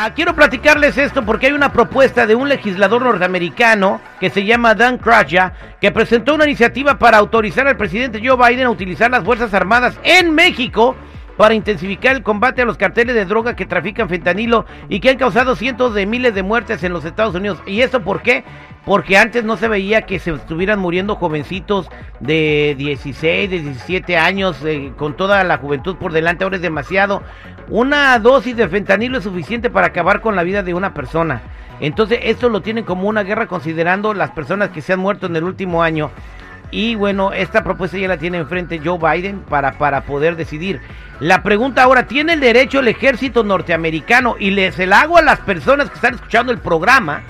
Ah, quiero platicarles esto porque hay una propuesta de un legislador norteamericano que se llama Dan Crutcher que presentó una iniciativa para autorizar al presidente Joe Biden a utilizar las Fuerzas Armadas en México para intensificar el combate a los carteles de droga que trafican fentanilo y que han causado cientos de miles de muertes en los Estados Unidos. ¿Y eso por qué? Porque antes no se veía que se estuvieran muriendo jovencitos de 16, de 17 años, eh, con toda la juventud por delante, ahora es demasiado. Una dosis de fentanilo es suficiente para acabar con la vida de una persona. Entonces esto lo tienen como una guerra considerando las personas que se han muerto en el último año. Y bueno, esta propuesta ya la tiene enfrente Joe Biden para, para poder decidir. La pregunta ahora, ¿tiene el derecho el ejército norteamericano? Y les se la hago a las personas que están escuchando el programa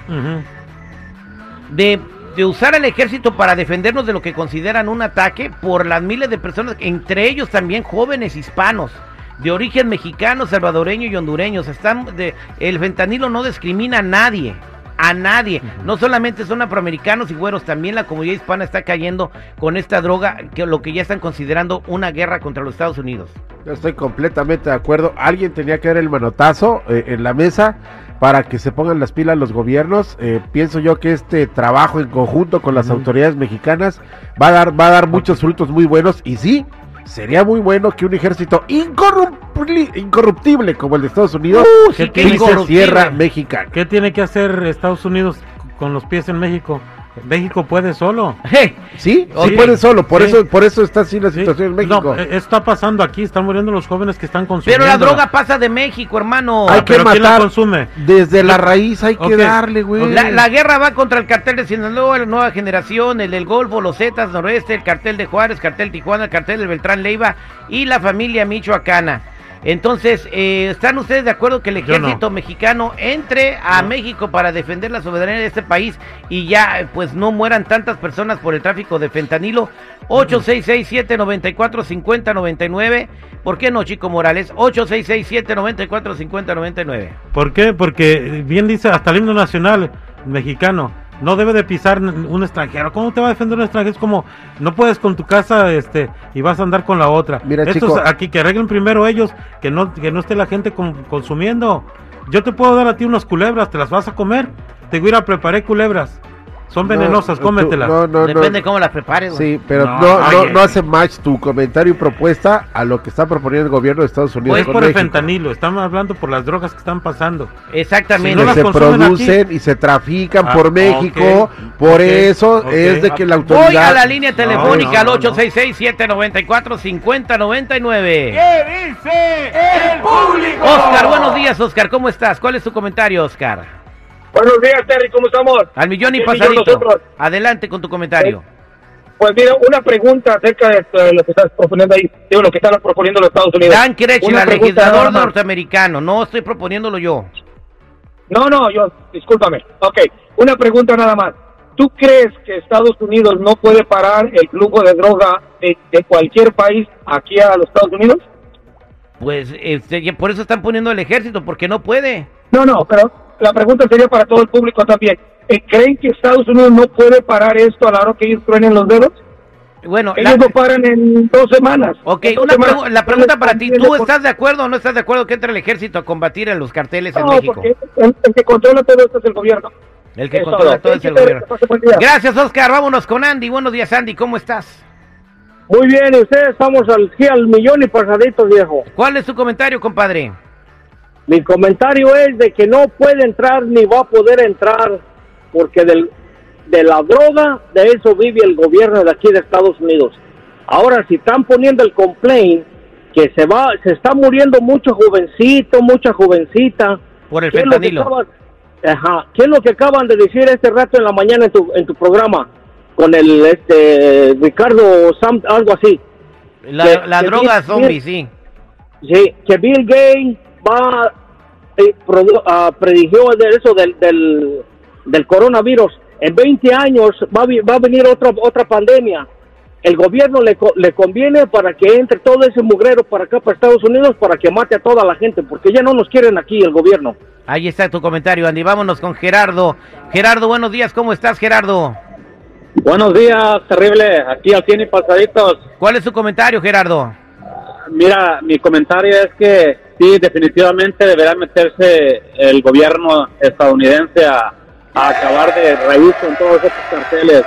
de, de usar el ejército para defendernos de lo que consideran un ataque por las miles de personas, entre ellos también jóvenes hispanos de origen mexicano, salvadoreño y hondureños. Están de, el fentanilo no discrimina a nadie a nadie. No solamente son afroamericanos y güeros, también la comunidad hispana está cayendo con esta droga, que lo que ya están considerando una guerra contra los Estados Unidos. Yo estoy completamente de acuerdo. Alguien tenía que dar el manotazo eh, en la mesa para que se pongan las pilas los gobiernos. Eh, pienso yo que este trabajo en conjunto con las autoridades mexicanas va a dar, va a dar muchos frutos muy buenos. Y sí, sería muy bueno que un ejército incorruptible, incorruptible como el de Estados Unidos Uh, sí, qué pise incorruptible. tierra mexicana. ¿Qué tiene que hacer Estados Unidos con los pies en México? México puede solo. Hey, Sí, sí Sí, puede solo, por sí. eso, por eso está así la Sí. situación en México. No, eh, está pasando aquí, están muriendo los jóvenes que están consumiendo. pero la droga pasa de México, hermano. Hay que ¿quién la matar consume? desde la raíz, hay que darle, güey. La, la guerra va contra el cartel de Sinaloa, la nueva generación, el del Golfo, los Zetas, Noroeste, el cartel de Juárez, cartel Tijuana, el cartel del Beltrán Leiva y la familia michoacana. Entonces, eh, ¿están ustedes de acuerdo que el ejército mexicano entre a México para defender la soberanía de este país y ya eh, pues no mueran tantas personas por el tráfico de fentanilo? 866-794-5099. ¿Por qué no, Chico Morales? 866-794-5099. ¿Por qué? Porque bien dice hasta el himno nacional mexicano. No debe de pisar un extranjero. ¿Cómo te va a defender un extranjero? Es como, no puedes con tu casa este y vas a andar con la otra. Mira, Estos chico. aquí que arreglen primero ellos, que no, que no esté la gente con- consumiendo. Yo te puedo dar a ti unas culebras, ¿te las vas a comer? Te voy a ir a preparé culebras. Son No, venenosas, tú- cómetelas. No, no, no. Depende cómo las prepares. güey. Sí, pero No, no, no, no hace match tu comentario y propuesta a lo que está proponiendo el gobierno de Estados Unidos. Pues es con por el fentanilo, estamos hablando por las drogas que están pasando. Exactamente. Si no que las se producen aquí. y se trafican Ah, por México, por eso es de que la Voy autoridad a la línea telefónica no, al no. 866-794-5099. ¿Qué dice el público? Oscar, buenos días, Oscar. ¿Cómo estás? ¿Cuál es tu comentario, Oscar? Buenos días, Terry, ¿cómo estamos? Al millón y millón pasadito. Adelante con tu comentario. Pues mira, una pregunta acerca de esto, de lo que estás proponiendo ahí, digo, lo que están proponiendo los Estados Unidos. Dan pregunta legislador norteamericano. No estoy proponiéndolo yo. No, no, yo, discúlpame. Ok, una pregunta nada más. ¿Tú crees que Estados Unidos no puede parar el flujo de droga de, de cualquier país aquí a los Estados Unidos? Pues este, por eso están poniendo el ejército, porque no puede. No, no, pero la pregunta sería para todo el público también. Eh, ¿Creen que Estados Unidos no puede parar esto a la hora que ellos truenen los dedos? Bueno, Ellos la, lo paran en dos semanas. ok, dos una semanas. pregu- la pregunta para ti. ¿Tú estás de acuerdo o no estás de acuerdo que entre el ejército a combatir a los carteles en No, México? porque el, el que controla todo esto es el gobierno. El que controla todo es el gobierno. Gracias, Oscar. Vámonos con Andy. Buenos días, Andy. ¿Cómo estás? Muy bien, y ustedes estamos al, sí, al millón y pasaditos, viejo. ¿Cuál es tu comentario, compadre? Mi comentario es de que no puede entrar ni va a poder entrar porque del, de la droga, de eso vive el gobierno de aquí de Estados Unidos. Ahora, si están poniendo el complaint que se va, se está muriendo mucho jovencito, mucha jovencita. Por el ¿Qué es lo que fentanilo. acaban- Ajá. ¿Qué es lo que acaban de decir este rato en la mañana en tu, en tu programa? Con el este Ricardo Sam, algo así. La, que- la que droga zombie, sí. Sí, que Bill Gates va eh, produ- ah, eso del, del, del coronavirus. En 20 años va, va a venir otra otra pandemia. El gobierno le, le conviene para que entre todo ese mugrero para acá, para Estados Unidos, para que mate a toda la gente, porque ya no nos quieren aquí el gobierno. Ahí está tu comentario, Andy. Vámonos con Gerardo. Gerardo, buenos días. ¿Cómo estás, Gerardo? Buenos días, terrible. Aquí al 100 y pasaditos. ¿Cuál es tu comentario, Gerardo? Mira, mi comentario es que sí, definitivamente deberá meterse el gobierno estadounidense a, a acabar de raíz con todos estos carteles.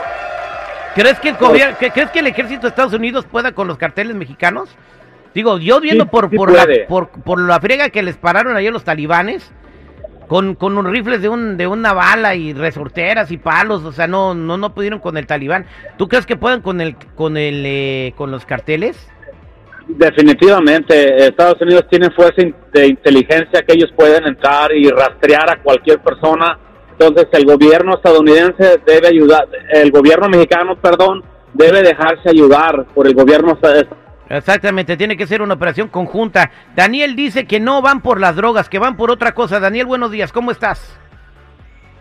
¿Crees que, el gobierno, que- ¿Crees que el ejército de Estados Unidos pueda con los carteles mexicanos? Digo, yo viendo Sí, por, sí por, la, por, por la friega que les pararon ayer los talibanes, con, con unos rifles de, un, de una bala y resorteras y palos, o sea, no, no, no pudieron con el talibán. ¿Tú crees que puedan con el, con el, eh, con los carteles? Definitivamente, Estados Unidos tiene fuerza de inteligencia que ellos pueden entrar y rastrear a cualquier persona. Entonces, el gobierno estadounidense debe ayudar, el gobierno mexicano, perdón, debe dejarse ayudar por el gobierno Exactamente, tiene que ser una operación conjunta. Daniel dice que no van por las drogas, que van por otra cosa. Daniel, buenos días, ¿cómo estás?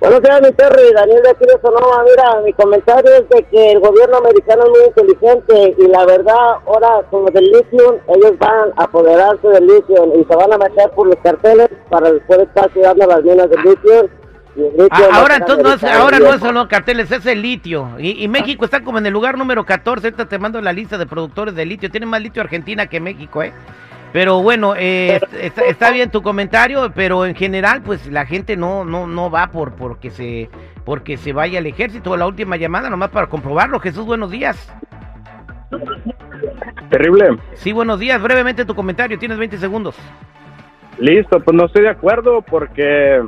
Buenos días, mi Terry. Daniel de aquí de Sonoma. Mira, mi comentario es de que el gobierno americano es muy inteligente y la verdad, ahora con del litio, ellos van a apoderarse del litio y se van a meter por los carteles para después estar cuidando las minas del litio. El Ah, ahora entonces no es, americano, ahora no es solo carteles, es el litio. Y, y México está como en el lugar número 14. Ahorita te mando la lista de productores de litio. Tiene más litio Argentina que México, ¿eh? Pero bueno, eh, está, está bien tu comentario, pero en general, pues la gente no no no va por porque se porque se vaya al ejército. La última llamada nomás para comprobarlo. Jesús, buenos días. Terrible. Sí, buenos días. Brevemente tu comentario. Tienes 20 segundos. Listo, pues no estoy de acuerdo porque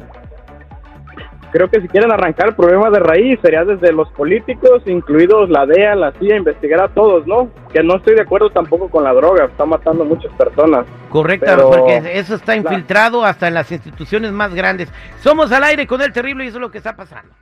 creo que si quieren arrancar el problema de raíz sería desde los políticos, incluidos la DEA, la CIA, investigar a todos, ¿no? Que no estoy de acuerdo tampoco con la droga, está matando muchas personas. Correcto, Pero- porque eso está infiltrado hasta en las instituciones más grandes. Somos al aire con el terrible y eso es lo que está pasando.